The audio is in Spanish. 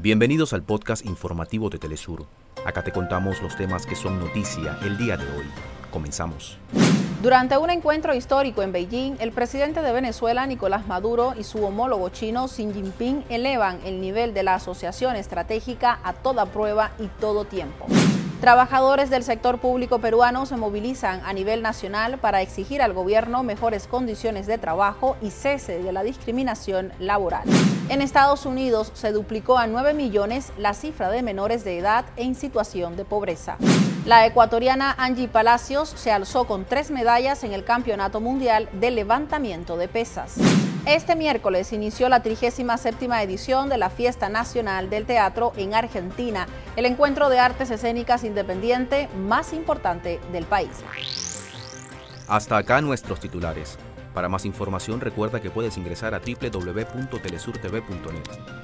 Bienvenidos al podcast informativo de Telesur. Acá te contamos los temas que son noticia el día de hoy. Comenzamos. Durante un encuentro histórico en Beijing, el presidente de Venezuela, Nicolás Maduro, y su homólogo chino, Xi Jinping, elevan el nivel de la asociación estratégica a toda prueba y todo tiempo. Trabajadores del sector público peruano se movilizan a nivel nacional para exigir al gobierno mejores condiciones de trabajo y cese de la discriminación laboral. En Estados Unidos se duplicó a 9 millones la cifra de menores de edad en situación de pobreza. La ecuatoriana Angie Palacios se alzó con tres medallas en el Campeonato Mundial de Levantamiento de Pesas. Este miércoles inició la 37 edición de la Fiesta Nacional del Teatro en Argentina, el encuentro de artes escénicas independiente más importante del país. Hasta acá nuestros titulares. Para más información recuerda que puedes ingresar a www.telesurtv.net.